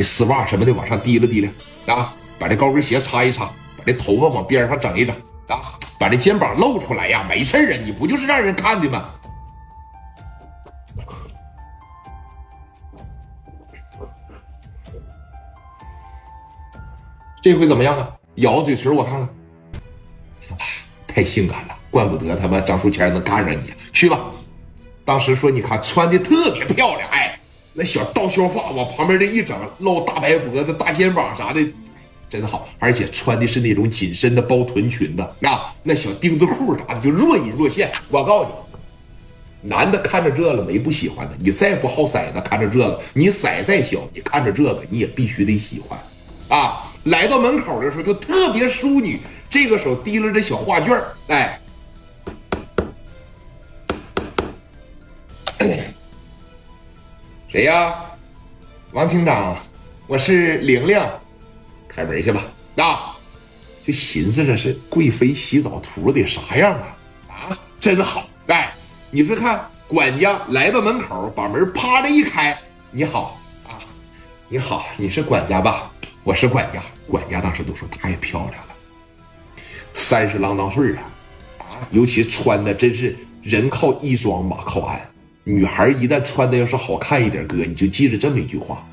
这丝袜什么的往上提了提了啊，把这高跟鞋擦一擦，把这头发往边上整一整啊，把这肩膀露出来呀，没事啊，你不就是让人看的吗？这回怎么样啊？咬嘴唇，我看看，太性感了，怪不得他妈张书谦能干上你。去吧，当时说你看穿的特别漂亮，哎，那小倒削发往旁边这一整，露大白脖子、大肩膀啥的，真好。而且穿的是那种紧身的包臀裙子，啊，那小钉子裤啥的就若隐若现。我告诉你，男的看着这个没不喜欢的，你再不好色子，看着这个，你色再小，你看着这个你也必须得喜欢，啊。来到门口的时候就特别淑女，这个手提溜着小画卷哎，谁呀？王厅长，我是玲玲，开门去吧。啊，就寻思着是贵妃洗澡图得啥样啊？啊，真好。哎，你说看，管家来到门口，把门啪的一开，你好啊，你好，你是管家吧？我是管家，管家当时都说太漂亮了，三十郎当岁啊，啊，尤其穿的真是人靠衣装，马靠鞍。女孩一旦穿的要是好看一点，哥你就记着这么一句话，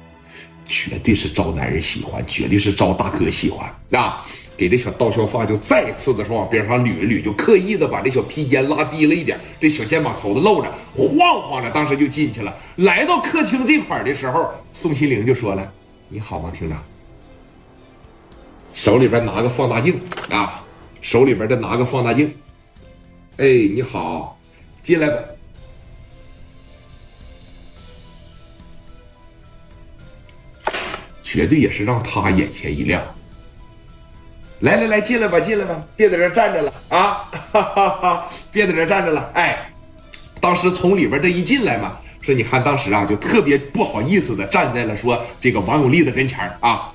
绝对是招男人喜欢，绝对是招大哥喜欢啊！给这小倒削发就再次的说往边上捋一捋，就刻意的把这小披肩拉低了一点，这小肩膀头子露着，晃晃着，当时就进去了。来到客厅这块的时候，宋心凌就说了：“你好，王厅长。”手里边拿个放大镜啊，手里边再拿个放大镜。哎，你好，进来吧。绝对也是让他眼前一亮。来来来，进来吧，进来吧，别在这站着了啊！哈哈哈，别在这站着了。哎，当时从里边这一进来嘛，说你看当时啊，就特别不好意思的站在了说这个王永利的跟前啊。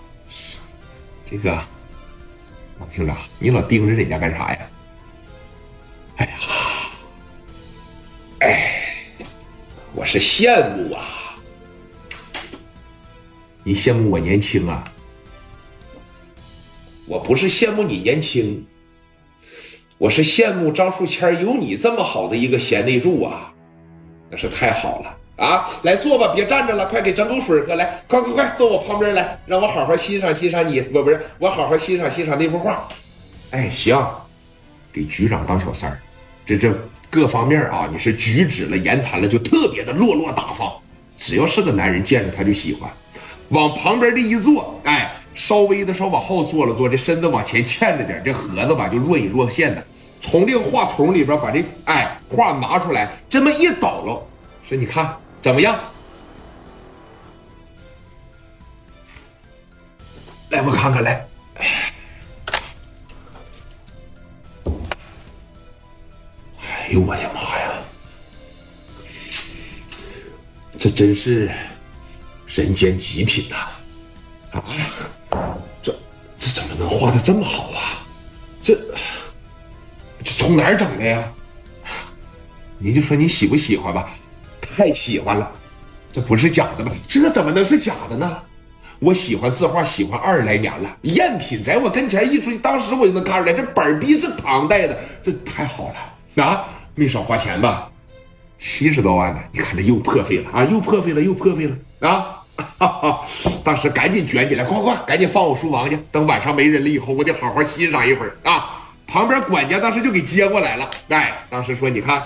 这个，王厅长，你老盯着人家干啥呀？哎呀，哎，我是羡慕啊！你羡慕我年轻啊？我不是羡慕你年轻，我是羡慕张树谦有你这么好的一个贤内助啊，那是太好了。啊，来坐吧，别站着了，快给整口水喝来，快快快，坐我旁边来，让我好好欣赏欣赏你，不不是，我好好欣赏欣赏那幅画。哎，行，给局长当小三儿，这这各方面啊，你是举止了、言谈了，就特别的落落大方。只要是个男人，见着他就喜欢。往旁边这一坐，哎，稍微的稍往后坐了坐，这身子往前欠着点，这盒子吧就若隐若现的，从这个话筒里边把这哎画拿出来，这么一倒了，说你看。怎么样？来，我看看来。哎呦我的妈呀！这真是人间极品呐！啊，这这怎么能画的这么好啊？这这从哪儿整的呀？您就说你喜不喜欢吧。太喜欢了，这不是假的吧？这怎么能是假的呢？我喜欢字画，喜欢二十来年了，赝品在我跟前一出，当时我就能看出来，这本逼是唐代的，这太好了啊！没少花钱吧？七十多万呢！你看这又破费了啊！又破费了，又破费了啊！哈哈！当时赶紧卷起来，快快，赶紧放我书房去。等晚上没人了以后，我得好好欣赏一会儿啊！旁边管家当时就给接过来了，哎，当时说你看。